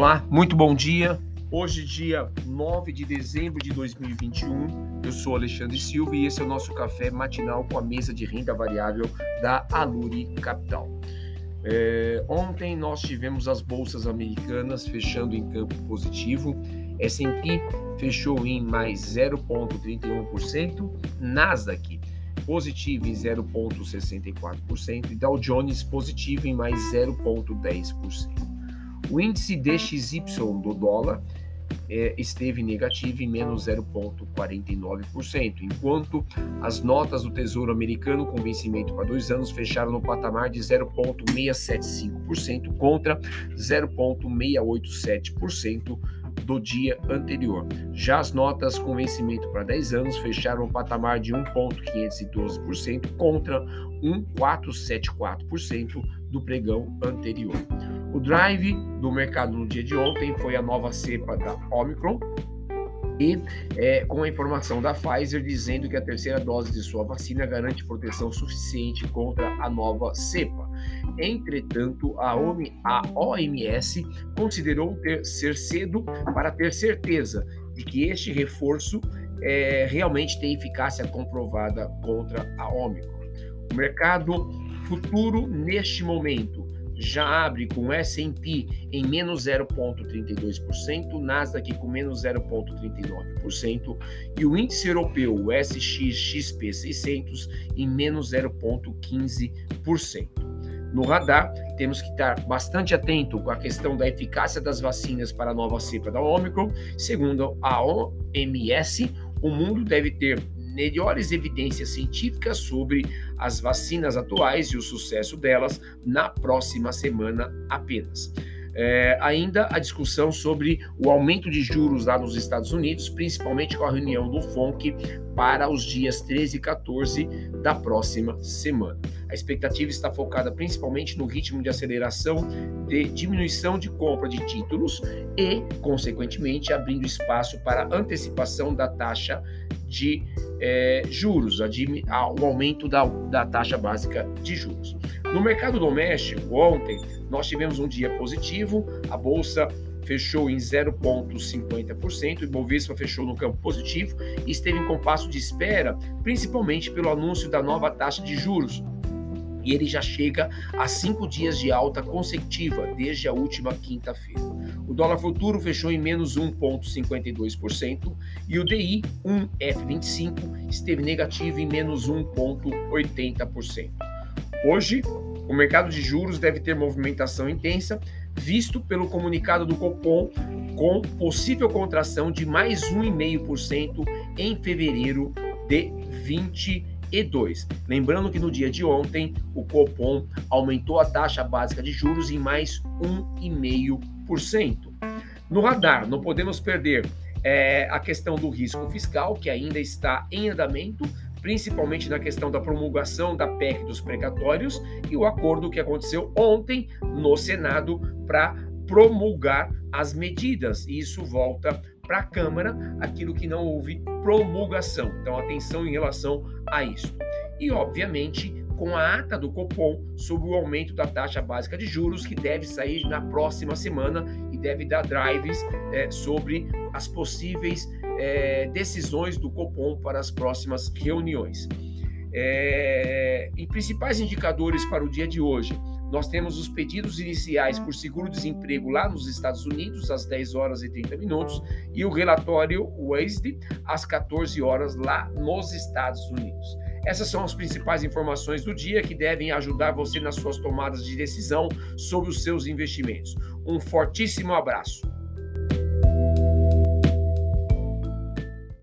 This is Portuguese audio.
Olá, muito bom dia. Hoje, dia 9 de dezembro de 2021, eu sou Alexandre Silva e esse é o nosso café matinal com a mesa de renda variável da Aluri Capital. É, ontem nós tivemos as bolsas americanas fechando em campo positivo. S&P fechou em mais 0,31%, Nasdaq positivo em 0,64% e Dow Jones positivo em mais 0,10%. O índice DXY do dólar é, esteve negativo em menos 0,49%, enquanto as notas do Tesouro Americano com vencimento para dois anos fecharam no patamar de 0,675% contra 0,687% do dia anterior. Já as notas com vencimento para 10 anos fecharam no patamar de 1,512% contra 1,474% do pregão anterior. O drive do mercado no dia de ontem foi a nova cepa da Omicron, e é, com a informação da Pfizer dizendo que a terceira dose de sua vacina garante proteção suficiente contra a nova cepa. Entretanto, a, OMS considerou ter, ser cedo para ter certeza de que este reforço é, realmente tem eficácia comprovada contra a Omicron. O mercado futuro, neste momento, já abre com S&P em menos 0,32%, Nasdaq com menos 0,39% e o índice europeu, o SXXP 600, em menos 0,15%. No radar, temos que estar bastante atento com a questão da eficácia das vacinas para a nova cepa da Omicron. Segundo a OMS, o mundo deve ter melhores evidências científicas sobre as vacinas atuais e o sucesso delas na próxima semana apenas. É, ainda a discussão sobre o aumento de juros lá nos Estados Unidos, principalmente com a reunião do FONC para os dias 13 e 14 da próxima semana. A expectativa está focada principalmente no ritmo de aceleração de diminuição de compra de títulos e, consequentemente, abrindo espaço para antecipação da taxa de é, juros, a, a, o aumento da, da taxa básica de juros. No mercado doméstico, ontem, nós tivemos um dia positivo, a bolsa fechou em 0,50%, o Ibovespa fechou no campo positivo e esteve em compasso de espera, principalmente pelo anúncio da nova taxa de juros. E ele já chega a cinco dias de alta consecutiva desde a última quinta-feira. O dólar futuro fechou em menos 1,52% e o DI 1F25 esteve negativo em menos 1,80%. Hoje, o mercado de juros deve ter movimentação intensa, visto pelo comunicado do Copom com possível contração de mais 1,5% em fevereiro de 2022. Lembrando que no dia de ontem, o Copom aumentou a taxa básica de juros em mais 1,5%. No radar, não podemos perder é, a questão do risco fiscal, que ainda está em andamento, principalmente na questão da promulgação da PEC dos precatórios e o acordo que aconteceu ontem no Senado para promulgar as medidas. E isso volta para a Câmara, aquilo que não houve promulgação. Então, atenção em relação a isso. E, obviamente, com a ata do Copom sobre o aumento da taxa básica de juros, que deve sair na próxima semana e deve dar drives é, sobre as possíveis é, decisões do Copom para as próximas reuniões. É, em principais indicadores para o dia de hoje, nós temos os pedidos iniciais por seguro-desemprego lá nos Estados Unidos, às 10 horas e 30 minutos, e o relatório WASD, às 14 horas, lá nos Estados Unidos. Essas são as principais informações do dia que devem ajudar você nas suas tomadas de decisão sobre os seus investimentos. Um fortíssimo abraço.